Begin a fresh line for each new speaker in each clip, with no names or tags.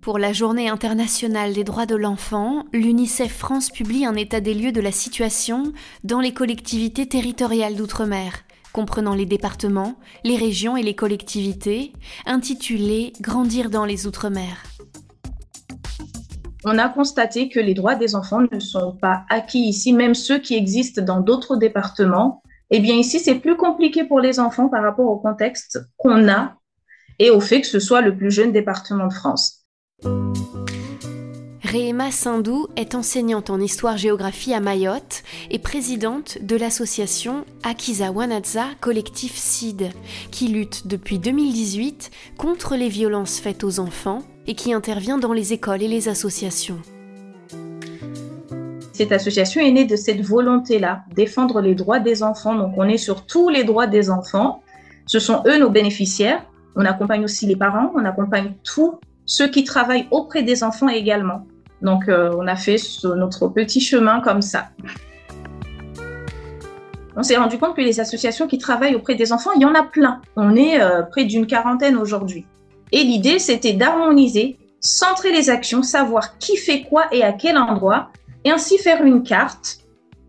Pour la Journée internationale des droits de l'enfant, l'UNICEF France publie un état des lieux de la situation dans les collectivités territoriales d'outre-mer, comprenant les départements, les régions et les collectivités, intitulé Grandir dans les outre-mer.
On a constaté que les droits des enfants ne sont pas acquis ici, même ceux qui existent dans d'autres départements. Eh bien, ici, c'est plus compliqué pour les enfants par rapport au contexte qu'on a et au fait que ce soit le plus jeune département de France.
Réema Sindou est enseignante en histoire-géographie à Mayotte et présidente de l'association Akiza Wanadza Collectif CID, qui lutte depuis 2018 contre les violences faites aux enfants et qui intervient dans les écoles et les associations.
Cette association est née de cette volonté-là, défendre les droits des enfants. Donc on est sur tous les droits des enfants. Ce sont eux nos bénéficiaires. On accompagne aussi les parents, on accompagne tous ceux qui travaillent auprès des enfants également. Donc, euh, on a fait notre petit chemin comme ça. On s'est rendu compte que les associations qui travaillent auprès des enfants, il y en a plein. On est euh, près d'une quarantaine aujourd'hui. Et l'idée, c'était d'harmoniser, centrer les actions, savoir qui fait quoi et à quel endroit, et ainsi faire une carte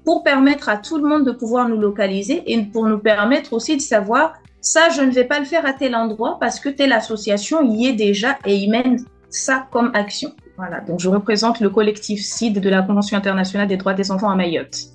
pour permettre à tout le monde de pouvoir nous localiser et pour nous permettre aussi de savoir ça, je ne vais pas le faire à tel endroit parce que telle association y est déjà et y mène ça comme action. Voilà, donc je représente le collectif CID de la Convention internationale des droits des enfants à Mayotte.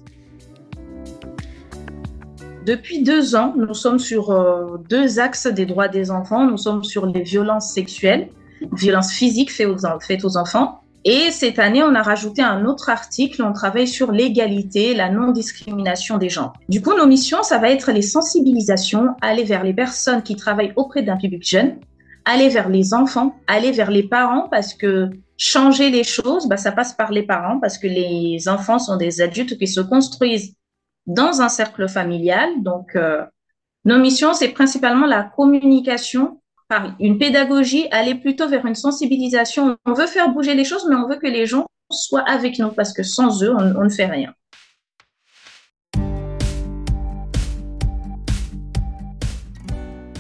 Depuis deux ans, nous sommes sur euh, deux axes des droits des enfants. Nous sommes sur les violences sexuelles, violences physiques faites aux enfants, et cette année, on a rajouté un autre article, on travaille sur l'égalité, la non-discrimination des gens. Du coup, nos missions, ça va être les sensibilisations, aller vers les personnes qui travaillent auprès d'un public jeune, aller vers les enfants, aller vers les parents, parce que changer les choses, bah, ça passe par les parents, parce que les enfants sont des adultes qui se construisent dans un cercle familial. Donc, euh, nos missions, c'est principalement la communication une pédagogie, aller plutôt vers une sensibilisation. On veut faire bouger les choses, mais on veut que les gens soient avec nous parce que sans eux, on, ne fait rien.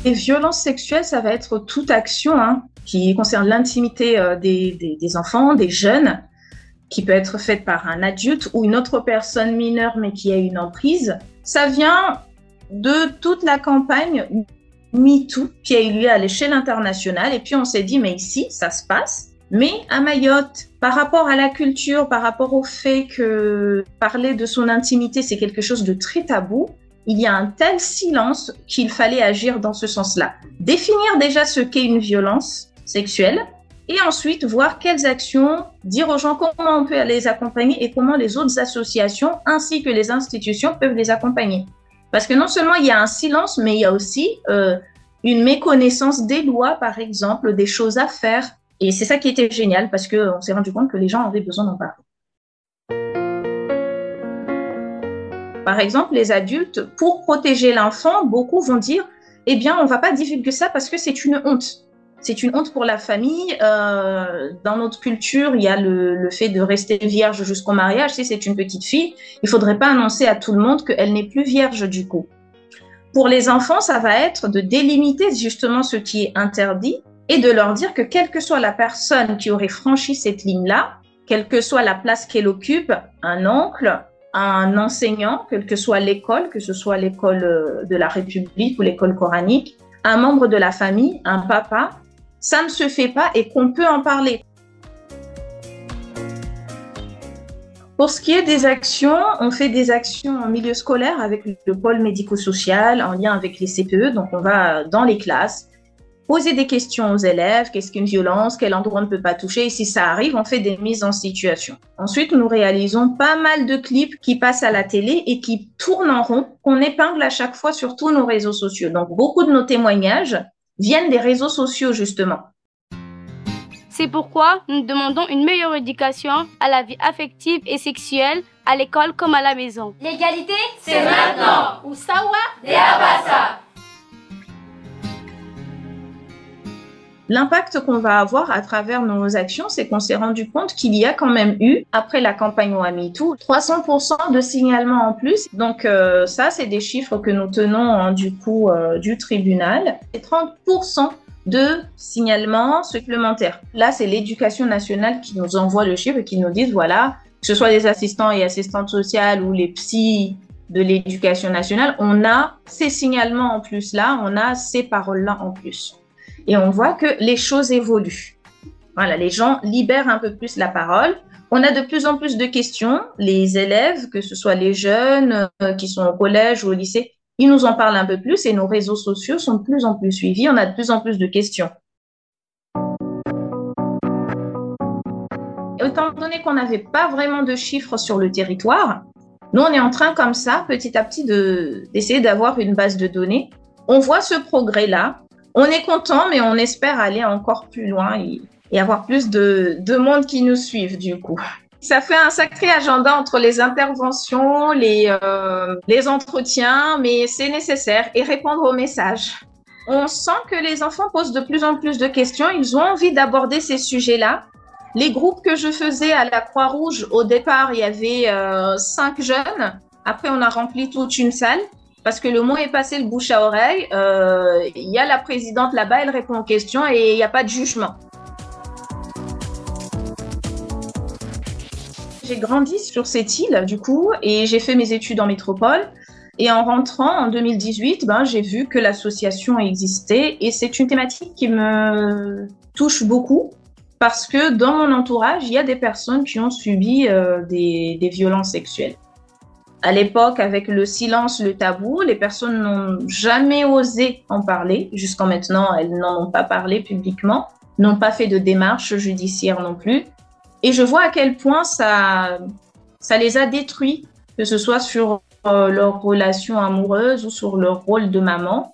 Les violences sexuelles, ça va être toute action hein, qui concerne l'intimité euh, des, des, enfants, des jeunes, qui peut être faite par un adulte ou une autre personne mineure mais qui a une emprise. Ça vient de toute la campagne MeToo qui a eu lieu à l'échelle internationale. Et puis on s'est dit, mais ici, ça se passe. Mais à Mayotte, par rapport à la culture, par rapport au fait que parler de son intimité, c'est quelque chose de très tabou, il y a un tel silence qu'il fallait agir dans ce sens-là. Définir déjà ce qu'est une violence sexuelle et ensuite voir quelles actions, dire aux gens comment on peut les accompagner et comment les autres associations ainsi que les institutions peuvent les accompagner. Parce que non seulement il y a un silence, mais il y a aussi euh, une méconnaissance des lois, par exemple, des choses à faire. Et c'est ça qui était génial, parce qu'on s'est rendu compte que les gens avaient besoin d'en parler. Par exemple, les adultes, pour protéger l'enfant, beaucoup vont dire, eh bien, on ne va pas divulguer ça parce que c'est une honte c'est une honte pour la famille. Euh, dans notre culture, il y a le, fait de rester vierge jusqu'au mariage. Si c'est une petite fille, il faudrait pas annoncer à tout le monde qu'elle n'est plus vierge du coup. Pour les enfants, ça va être de délimiter justement ce qui est interdit et de leur dire que quelle que soit la personne qui aurait franchi cette ligne-là, quelle que soit la place qu'elle occupe, un oncle, un enseignant, quelle que soit l'école, que ce soit l'école euh, de la République ou l'école coranique, un membre de la famille, un papa, ça ne se fait pas et qu'on peut en parler. Pour ce qui est des actions, on fait des actions en milieu scolaire avec le pôle médico-social en lien avec les CPE. Donc, on va dans les classes poser des questions aux élèves. Qu'est-ce qu'une violence? Quel endroit on ne peut pas toucher? Et si ça arrive, on fait des mises en situation. Ensuite, nous réalisons pas mal de clips qui passent à la télé et qui tournent en rond, qu'on épingle à chaque fois sur tous nos réseaux sociaux. Donc, beaucoup de nos témoignages viennent des réseaux sociaux, justement.
C'est pourquoi nous demandons une meilleure éducation à la vie affective et sexuelle à l'école comme à la maison.
L'égalité, c'est maintenant.
Usawa
L'impact qu'on va avoir à travers nos actions, c'est qu'on s'est rendu compte qu'il y a quand même eu, après la campagne OAMITOU, 300% de signalements en plus. Donc euh, ça, c'est des chiffres que nous tenons hein, du coup euh, du tribunal. Et 30% de signalements supplémentaires. Là, c'est l'éducation nationale qui nous envoie le chiffre et qui nous dit, voilà, que ce soit les assistants et assistantes sociales ou les psys de l'éducation nationale, on a ces signalements en plus là, on a ces paroles-là en plus. Et on voit que les choses évoluent. Voilà, les gens libèrent un peu plus la parole. On a de plus en plus de questions. Les élèves, que ce soit les jeunes euh, qui sont au collège ou au lycée, ils nous en parlent un peu plus et nos réseaux sociaux sont de plus en plus suivis. On a de plus en plus de questions. Étant donné qu'on n'avait pas vraiment de chiffres sur le territoire, nous, on est en train comme ça, petit à petit, d'essayer d'avoir une base de données. On voit ce progrès-là. On est content, mais on espère aller encore plus loin et, avoir plus de, de monde qui nous suivent, du coup. Ça fait un sacré agenda entre les interventions, les, euh, les entretiens, mais c'est nécessaire et répondre aux messages. On sent que les enfants posent de plus en plus de questions. Ils ont envie d'aborder ces sujets-là. Les groupes que je faisais à la Croix-Rouge, au départ, il y avait euh, cinq jeunes. Après, on a rempli toute une salle parce que le mot est passé le bouche à oreille. Euh, il y a la présidente là-bas, elle répond aux questions et il n'y a pas de jugement. J'ai grandi sur cette île, du coup, et j'ai fait mes études en métropole. Et en rentrant en 2018, ben, j'ai vu que l'association existait et c'est une thématique qui me touche beaucoup parce que dans mon entourage, il y a des personnes qui ont subi euh, des, des, violences sexuelles. À l'époque, avec le silence, le tabou, les personnes n'ont jamais osé en parler. Jusqu'en maintenant, elles n'en ont pas parlé publiquement, n'ont pas fait de démarche judiciaire non plus. Et je vois à quel point ça, ça les a détruits, que ce soit sur euh, leur relation amoureuse ou sur leur rôle de maman.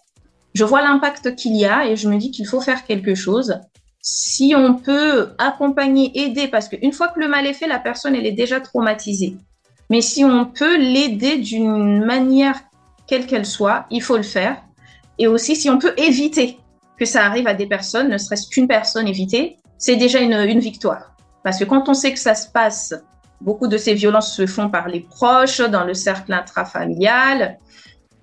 Je vois l'impact qu'il y a et je me dis qu'il faut faire quelque chose. Si on peut accompagner, aider, parce qu'une fois que le mal est fait, la personne, elle est déjà traumatisée. Mais si on peut l'aider d'une manière quelle qu'elle soit, il faut le faire. Et aussi, si on peut éviter que ça arrive à des personnes, ne serait-ce qu'une personne évitée, c'est déjà une, victoire. Parce que quand on sait que ça se passe, beaucoup de ces violences se font par les proches, dans le cercle intrafamilial,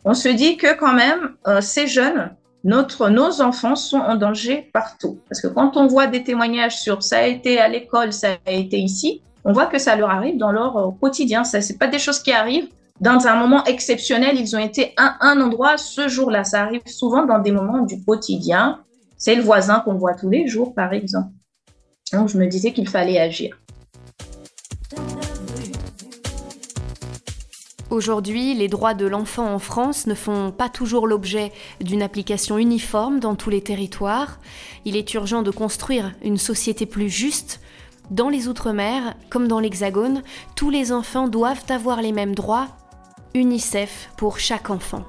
on se dit que quand même, euh, ces jeunes, notre, nos enfants sont en danger partout. Parce que quand on voit des témoignages sur ça a été à l'école, ça a été ici, on voit que ça leur arrive dans leur euh, quotidien. Ça, c'est pas des choses qui arrivent dans un moment exceptionnel. Ils ont été à un endroit ce jour-là. Ça arrive souvent dans des moments du quotidien. C'est le voisin qu'on voit tous les jours, par exemple. Donc je me disais qu'il fallait agir.
Aujourd'hui, les droits de l'enfant en France ne font pas toujours l'objet d'une application uniforme dans tous les territoires. Il est urgent de construire une société plus juste. Dans les Outre-mer, comme dans l'Hexagone, tous les enfants doivent avoir les mêmes droits. UNICEF pour chaque enfant.